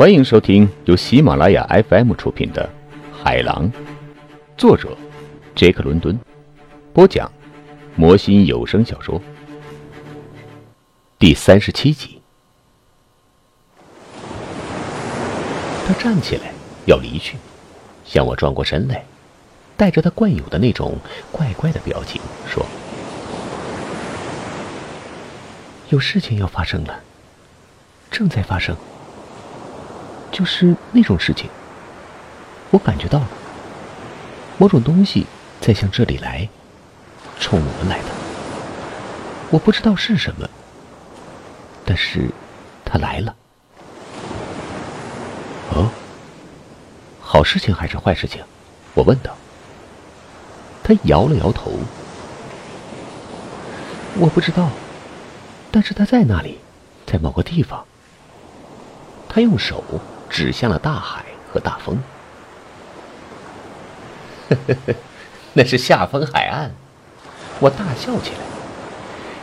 欢迎收听由喜马拉雅 FM 出品的《海狼》，作者杰克·伦敦，播讲魔心有声小说第三十七集。他站起来要离去，向我转过身来，带着他惯有的那种怪怪的表情说：“有事情要发生了，正在发生。”就是那种事情，我感觉到了，某种东西在向这里来，冲我们来的。我不知道是什么，但是它来了。哦，好事情还是坏事情？我问道。他摇了摇头。我不知道，但是他在那里，在某个地方。他用手。指向了大海和大风。那是下风海岸。我大笑起来。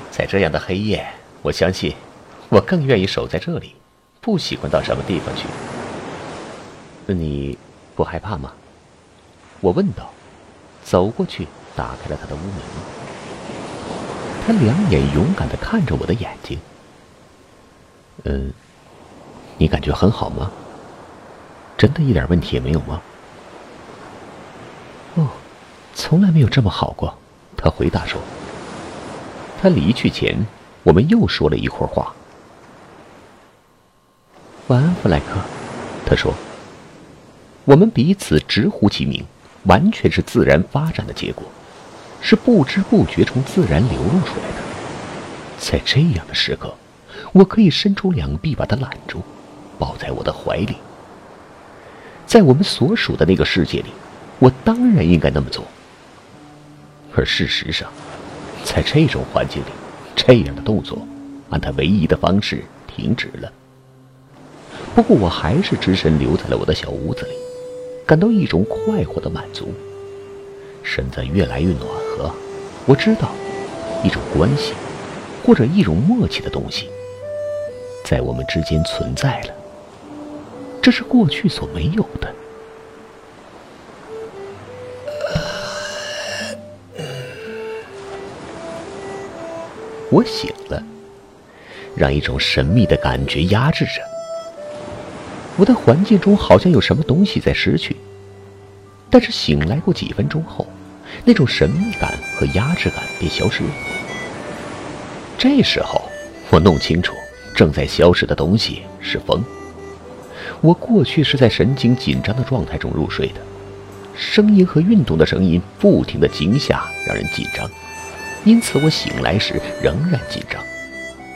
在这样的黑夜，我相信我更愿意守在这里，不喜欢到什么地方去。你不害怕吗？我问道。走过去，打开了他的屋门。他两眼勇敢的看着我的眼睛。嗯，你感觉很好吗？真的一点问题也没有吗？哦，从来没有这么好过。他回答说。他离去前，我们又说了一会儿话。晚安，弗莱克。他说。我们彼此直呼其名，完全是自然发展的结果，是不知不觉从自然流露出来的。在这样的时刻，我可以伸出两臂把他揽住，抱在我的怀里。在我们所属的那个世界里，我当然应该那么做。而事实上，在这种环境里，这样的动作按他唯一的方式停止了。不过，我还是只身留在了我的小屋子里，感到一种快活的满足。身子越来越暖和，我知道，一种关系，或者一种默契的东西，在我们之间存在了。这是过去所没有的。我醒了，让一种神秘的感觉压制着。我的环境中好像有什么东西在失去，但是醒来过几分钟后，那种神秘感和压制感便消失了。这时候，我弄清楚，正在消失的东西是风。我过去是在神经紧张的状态中入睡的，声音和运动的声音不停的惊吓让人紧张，因此我醒来时仍然紧张，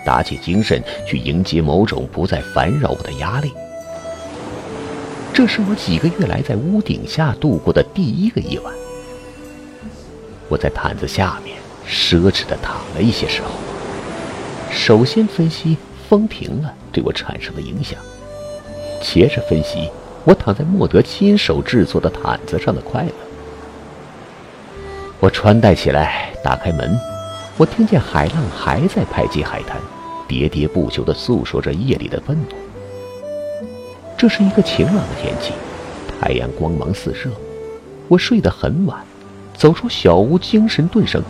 打起精神去迎接某种不再烦扰我的压力。这是我几个月来在屋顶下度过的第一个夜晚。我在毯子下面奢侈的躺了一些时候，首先分析风停了对我产生的影响。接着分析，我躺在莫德亲手制作的毯子上的快乐。我穿戴起来，打开门，我听见海浪还在拍击海滩，喋喋不休地诉说着夜里的愤怒。这是一个晴朗的天气，太阳光芒四射。我睡得很晚，走出小屋，精神顿生，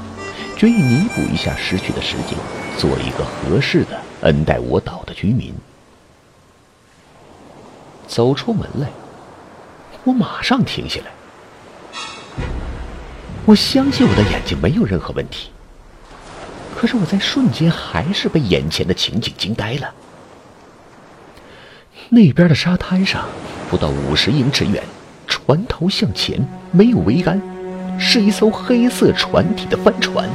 决意弥补一下失去的时间，做一个合适的恩待我岛的居民。走出门来，我马上停下来。我相信我的眼睛没有任何问题，可是我在瞬间还是被眼前的情景惊呆了。那边的沙滩上，不到五十英尺远，船头向前，没有桅杆，是一艘黑色船体的帆船。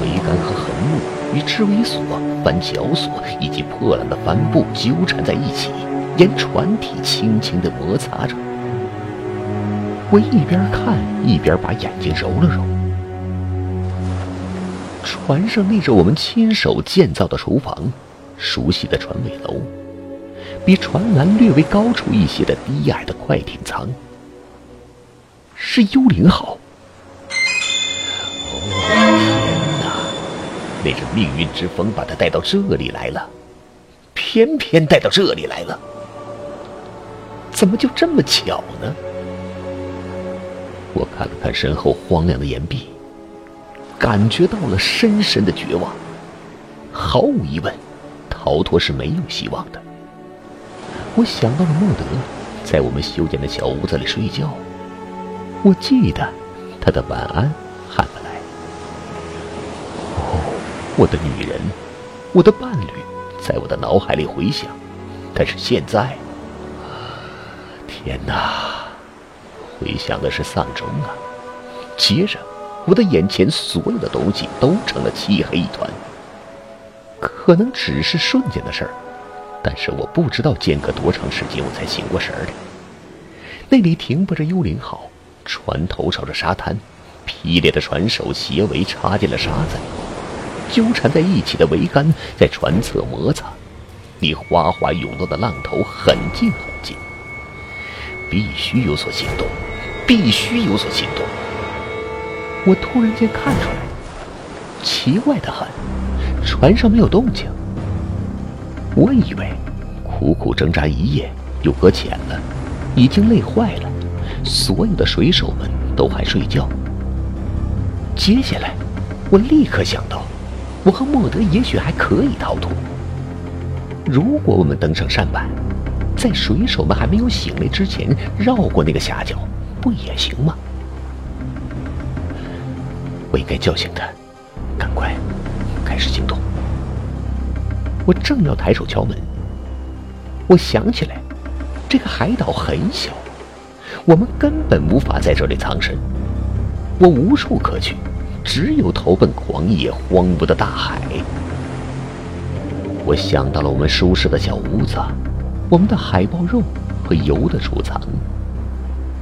桅杆和横木。与织尾索、帆绞索以及破烂的帆布纠缠在一起，沿船体轻轻地摩擦着。我一边看一边把眼睛揉了揉。船上立着我们亲手建造的厨房，熟悉的船尾楼，比船栏略微高出一些的低矮的快艇舱，是幽灵号。那阵命运之风把他带到这里来了，偏偏带到这里来了。怎么就这么巧呢？我看了看身后荒凉的岩壁，感觉到了深深的绝望。毫无疑问，逃脱是没有希望的。我想到了莫德，在我们修建的小屋子里睡觉。我记得他的晚安喊了来。哦，我的女人，我的伴侣，在我的脑海里回响。但是现在，天哪！回响的是丧钟啊！接着，我的眼前所有的东西都成了漆黑一团。可能只是瞬间的事儿，但是我不知道间隔多长时间我才醒过神儿来。那里停泊着幽灵号，船头朝着沙滩，劈裂的船首斜尾插进了沙子里，纠缠在一起的桅杆在船侧摩擦，离哗哗涌动的浪头很近很近。必须有所行动，必须有所行动。我突然间看出来，奇怪的很。船上没有动静，我以为苦苦挣扎一夜又搁浅了，已经累坏了，所有的水手们都还睡觉。接下来，我立刻想到，我和莫德也许还可以逃脱。如果我们登上舢板，在水手们还没有醒来之前绕过那个峡角，不也行吗？我应该叫醒他，赶快。开始行动。我正要抬手敲门，我想起来，这个海岛很小，我们根本无法在这里藏身。我无处可去，只有投奔狂野荒芜的大海。我想到了我们舒适的小屋子，我们的海豹肉和油的储藏，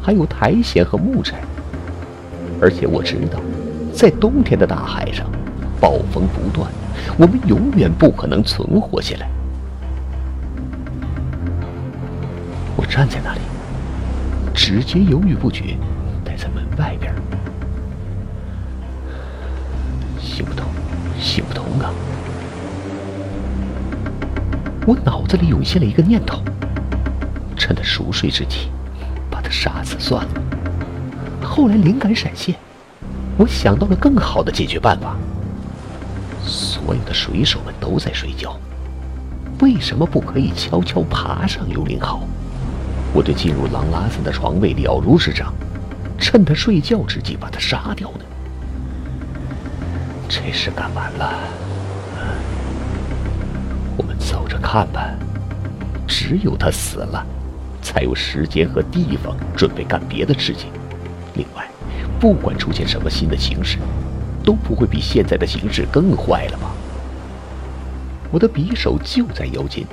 还有苔藓和木柴。而且我知道，在冬天的大海上。暴风不断，我们永远不可能存活下来。我站在那里，直接犹豫不决，待在门外边。我脑子里涌现了一个念头：趁他熟睡之际，把他杀死算了。后来灵感闪现，我想到了更好的解决办法。所有的水手们都在睡觉，为什么不可以悄悄爬上幽灵号？我对进入朗拉森的床位了如指掌，趁他睡觉之际把他杀掉呢？这事干完了，走着看吧。只有他死了，才有时间和地方准备干别的事情。另外，不管出现什么新的形势。都不会比现在的形势更坏了吧？我的匕首就在腰间。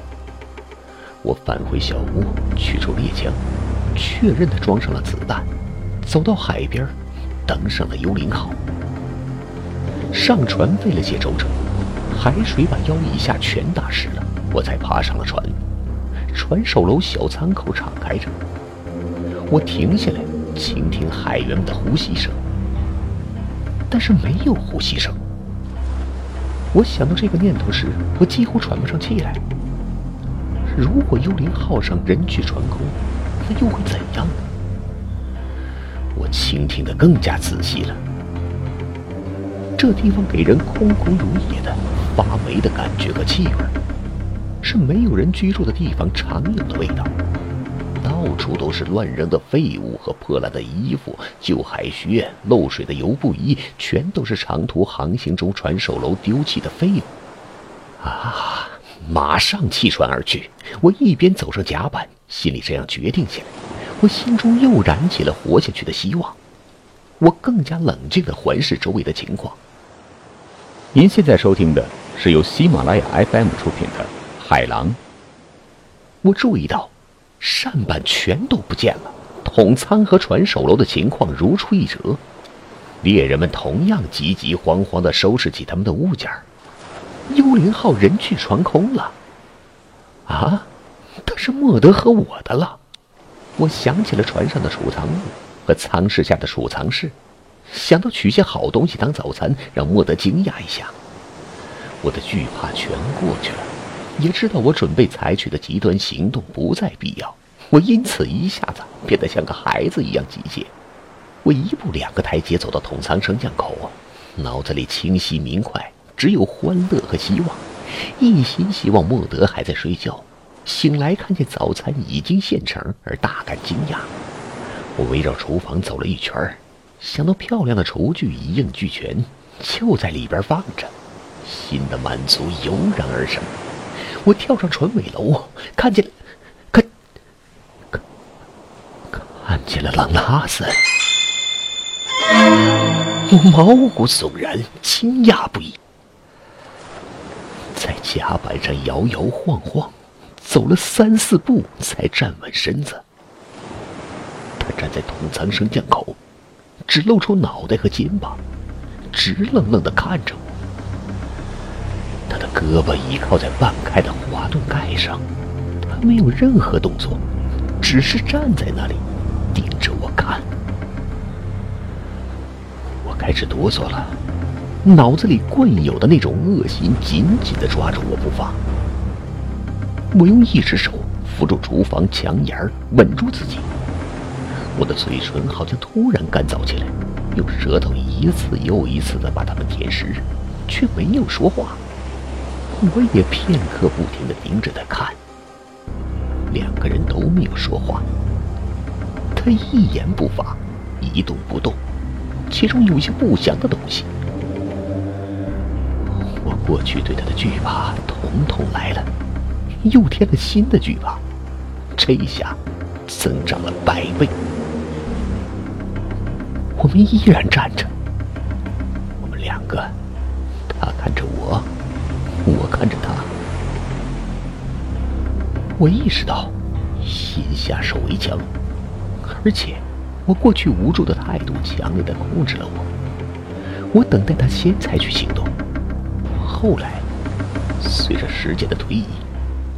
我返回小屋，取出猎枪，确认它装上了子弹，走到海边，登上了幽灵号。上船费了些周折，海水把腰以下全打湿了，我才爬上了船。船首楼小舱口敞开着，我停下来，倾听海员们的呼吸声。但是没有呼吸声。我想到这个念头时，我几乎喘不上气来。如果幽灵号上人去船空，那又会怎样呢？我倾听得更加仔细了。这地方给人空空如也的发霉的感觉和气味，是没有人居住的地方常有的味道。到处都是乱扔的废物和破烂的衣服、旧海靴、漏水的油布衣，全都是长途航行中船首楼丢弃的废物。啊！马上弃船而去。我一边走上甲板，心里这样决定起来，我心中又燃起了活下去的希望。我更加冷静地环视周围的情况。您现在收听的是由喜马拉雅 FM 出品的《海狼》。我注意到。扇板全都不见了，统仓和船首楼的情况如出一辙。猎人们同样急急慌慌地收拾起他们的物件幽灵号人去船空了。啊，但是莫德和我的了。我想起了船上的储藏物和舱室下的储藏室，想到取些好东西当早餐，让莫德惊讶一下。我的惧怕全过去了。也知道我准备采取的极端行动不再必要，我因此一下子变得像个孩子一样急切。我一步两个台阶走到统仓升降口，脑子里清晰明快，只有欢乐和希望，一心希望莫德还在睡觉。醒来看见早餐已经现成，而大感惊讶。我围绕厨房走了一圈，想到漂亮的厨具一应俱全，就在里边放着，新的满足油然而生。我跳上船尾楼，看见，看，看，看见了朗拉斯。我毛骨悚然，惊讶不已，在甲板上摇摇晃晃，走了三四步才站稳身子。他站在统仓升降口，只露出脑袋和肩膀，直愣愣的看着我。胳膊倚靠在半开的滑动盖上，他没有任何动作，只是站在那里，盯着我看。我开始哆嗦了，脑子里惯有的那种恶心紧紧的抓住我不放。我用一只手扶住厨房墙沿儿稳住自己。我的嘴唇好像突然干燥起来，用舌头一次又一次的把它们舔湿，却没有说话。我也片刻不停的盯着他看，两个人都没有说话。他一言不发，一动不动，其中有些不祥的东西。我过去对他的惧怕统统来了，又添了新的惧怕，这一下增长了百倍。我们依然站着，我们两个，我看着他，我意识到心下手为强，而且我过去无助的态度强烈的控制了我。我等待他先采取行动。后来，随着时间的推移，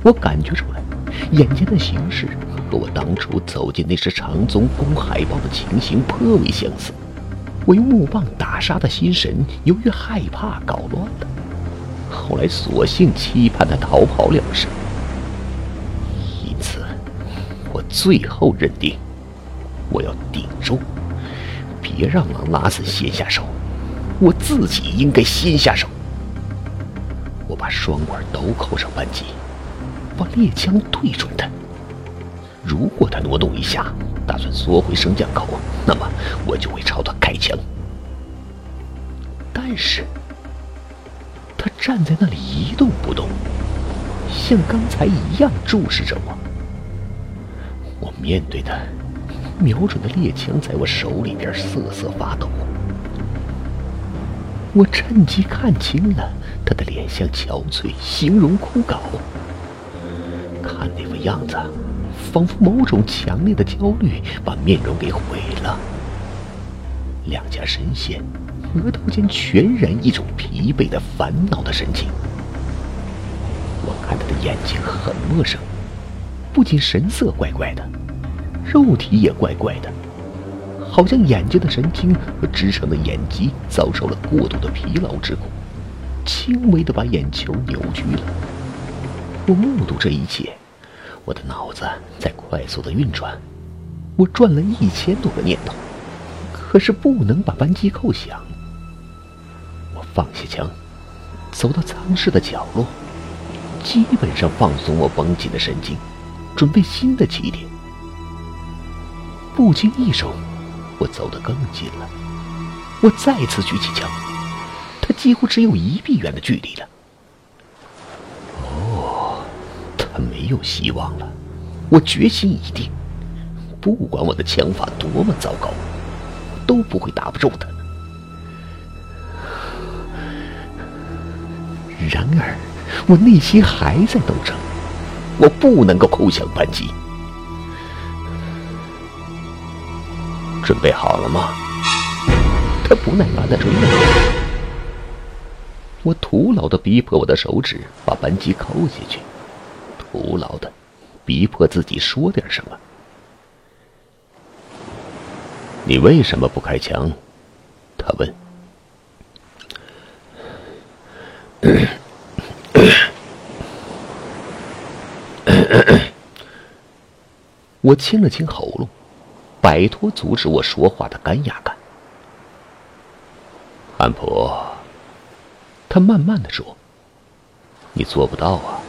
我感觉出来，眼前的形势和我当初走进那只长鬃公海豹的情形颇为相似。我用木棒打杀的心神，由于害怕搞乱了。后来，索性期盼他逃跑了事。因此，我最后认定，我要顶住，别让朗拉斯先下手，我自己应该先下手。我把双管都扣上扳机，把猎枪对准他。如果他挪动一下，打算缩回升降口，那么我就会朝他开枪。但是。他站在那里一动不动，像刚才一样注视着我。我面对他，瞄准的猎枪在我手里边瑟瑟发抖。我趁机看清了他的脸相憔悴，形容枯槁。看那副样子，仿佛某种强烈的焦虑把面容给毁了。两颊深陷。额头间全然一种疲惫的烦恼的神情。我看他的眼睛很陌生，不仅神色怪怪的，肉体也怪怪的，好像眼睛的神经和支撑的眼肌遭受了过度的疲劳之苦，轻微的把眼球扭曲了。我目睹这一切，我的脑子在快速的运转，我转了一千多个念头，可是不能把扳机扣响。放下枪，走到舱室的角落，基本上放松我绷紧的神经，准备新的起点。不经意中，我走得更近了。我再次举起枪，他几乎只有一臂远的距离了。哦，他没有希望了。我决心已定，不管我的枪法多么糟糕，都不会打不中他。然而，我内心还在斗争，我不能够扣响扳机。准备好了吗？他不耐烦的追问。我徒劳的逼迫我的手指把扳机扣下去，徒劳的逼迫自己说点什么。你为什么不开枪？他问。我清了清喉咙，摆脱阻止我说话的干哑感。安普，他慢慢的说：“你做不到啊。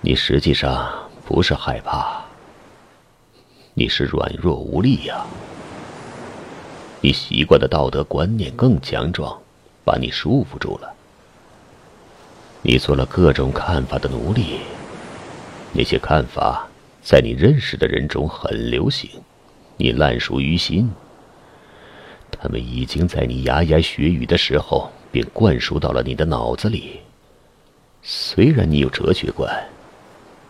你实际上不是害怕，你是软弱无力呀。你习惯的道德观念更强壮，把你束缚住了。你做了各种看法的奴隶，那些看法在你认识的人中很流行，你烂熟于心。”他们已经在你牙牙学语的时候便灌输到了你的脑子里。虽然你有哲学观，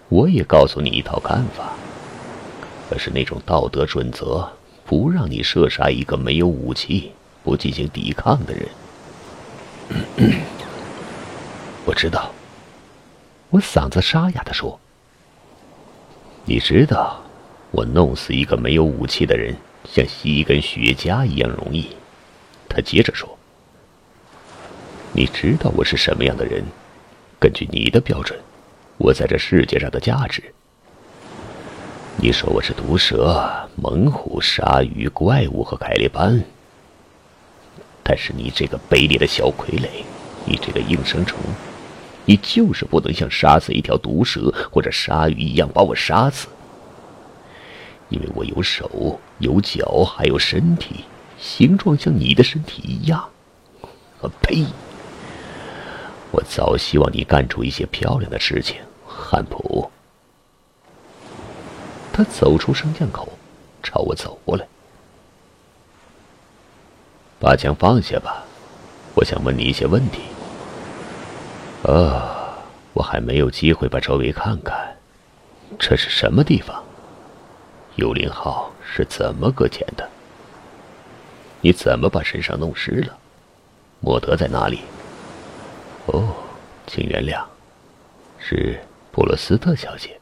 我也告诉你一套看法，可是那种道德准则不让你射杀一个没有武器、不进行抵抗的人。我知道，我嗓子沙哑的说：“你知道，我弄死一个没有武器的人。”像吸一根雪茄一样容易，他接着说：“你知道我是什么样的人？根据你的标准，我在这世界上的价值。你说我是毒蛇、猛虎、鲨鱼、怪物和凯利班，但是你这个卑劣的小傀儡，你这个应声虫，你就是不能像杀死一条毒蛇或者鲨鱼一样把我杀死。”因为我有手有脚还有身体，形状像你的身体一样。啊呸！我早希望你干出一些漂亮的事情，汉普。他走出升降口，朝我走过来。把枪放下吧，我想问你一些问题。啊，我还没有机会把周围看看，这是什么地方？幽灵号是怎么搁浅的？你怎么把身上弄湿了？莫德在哪里？哦，请原谅，是布罗斯特小姐，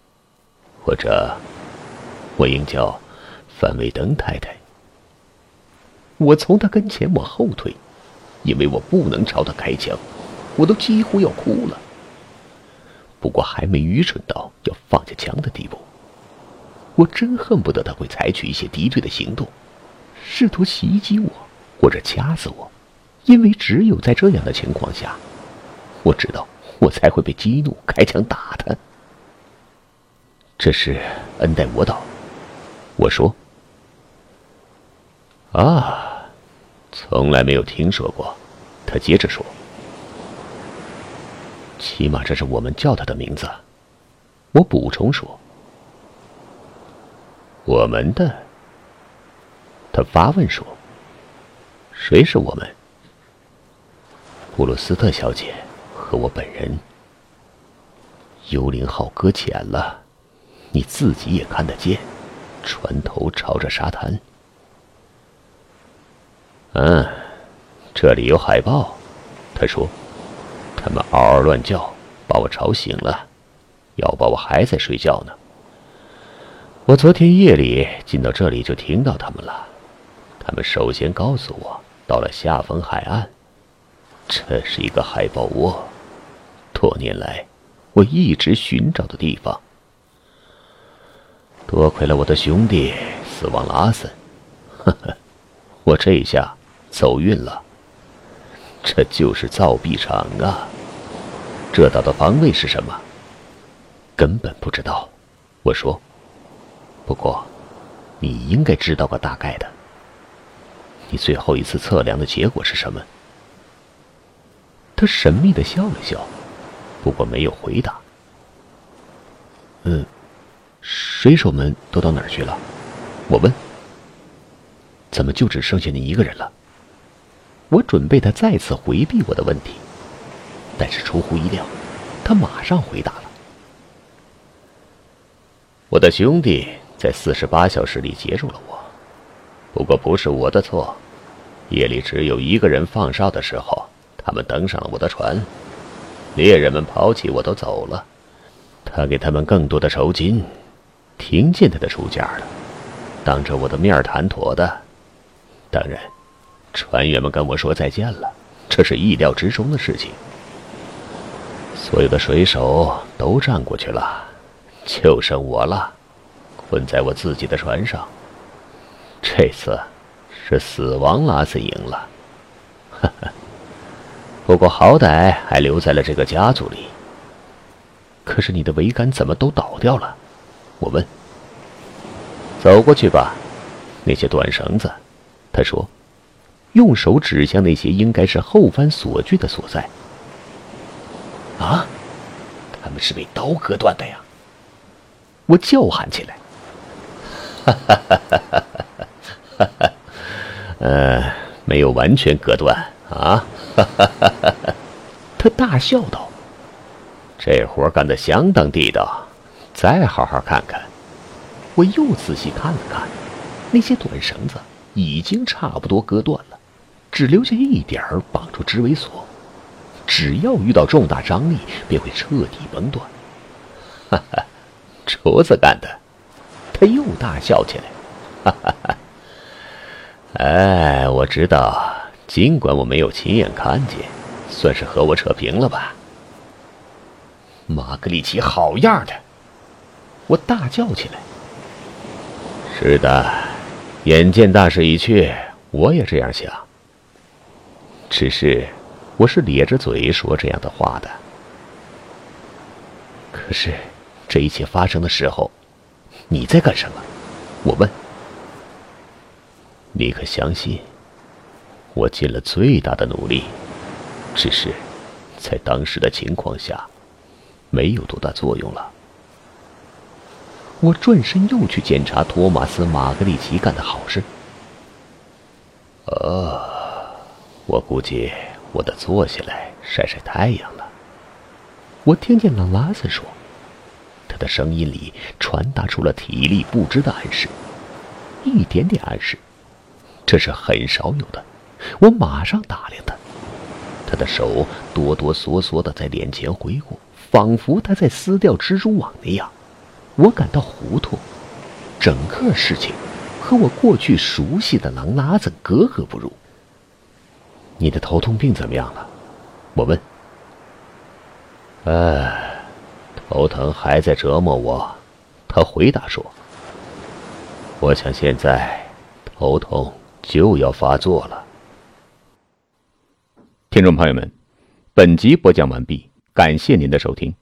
或者我应叫范维登太太。我从他跟前往后退，因为我不能朝他开枪，我都几乎要哭了。不过还没愚蠢到要放下枪的地步。我真恨不得他会采取一些敌对的行动，试图袭击我或者掐死我，因为只有在这样的情况下，我知道我才会被激怒开枪打他。这是恩代我岛，我说。啊，从来没有听说过。他接着说：“起码这是我们叫他的名字。”我补充说。我们的，他发问说：“谁是我们？”布鲁斯特小姐和我本人。幽灵号搁浅了，你自己也看得见，船头朝着沙滩。嗯，这里有海豹，他说，他们嗷嗷乱叫，把我吵醒了，要不我还在睡觉呢。我昨天夜里进到这里就听到他们了，他们首先告诉我到了下风海岸，这是一个海豹窝，多年来我一直寻找的地方。多亏了我的兄弟死亡了阿森，呵呵，我这一下走运了。这就是造币厂啊！这岛的方位是什么？根本不知道。我说。不过，你应该知道个大概的。你最后一次测量的结果是什么？他神秘的笑了笑，不过没有回答。嗯，水手们都到哪儿去了？我问。怎么就只剩下你一个人了？我准备他再次回避我的问题，但是出乎意料，他马上回答了。我的兄弟。在四十八小时里接住了我，不过不是我的错。夜里只有一个人放哨的时候，他们登上了我的船，猎人们抛弃我都走了。他给他们更多的酬金，听见他的出价了，当着我的面谈妥的。当然，船员们跟我说再见了，这是意料之中的事情。所有的水手都站过去了，就剩我了，困在我自己的船上。这次是死亡拉森赢了，哈哈。不过好歹还留在了这个家族里。可是你的桅杆怎么都倒掉了？我问。走过去吧，那些短绳子。他说，用手指向那些应该是后翻锁具的所在。啊，他们是被刀割断的呀！我叫喊起来。哈哈哈哈哈哈！哈，呃，没有完全割断啊！哈哈哈哈哈！他大笑道：“这活干得相当地道，再好好看看。”我又仔细看了看，那些短绳子已经差不多割断了，只留下一点儿绑住织尾索。只要遇到重大张力，便会彻底崩断。哈哈，厨子干的！他又大笑起来。哈哈哈！哎，我知道，尽管我没有亲眼看见，算是和我扯平了吧？玛格丽奇，好样的！我大叫起来。是的，眼见大势已去，我也这样想。只是。我是咧着嘴说这样的话的。可是，这一切发生的时候，你在干什么？我问。你可相信，我尽了最大的努力，只是在当时的情况下，没有多大作用了。我转身又去检查托马斯·马格里奇干的好事。呃，我估计。我得坐下来晒晒太阳了。我听见朗拉森说，他的声音里传达出了体力不支的暗示，一点点暗示，这是很少有的。我马上打量他，他的手哆哆嗦嗦的在脸前挥过，仿佛他在撕掉蜘蛛网那样。我感到糊涂，整个事情和我过去熟悉的狼拉子格格不入。你的头痛病怎么样了？我问。哎，头疼还在折磨我。他回答说：“我想现在头痛就要发作了。”听众朋友们，本集播讲完毕，感谢您的收听。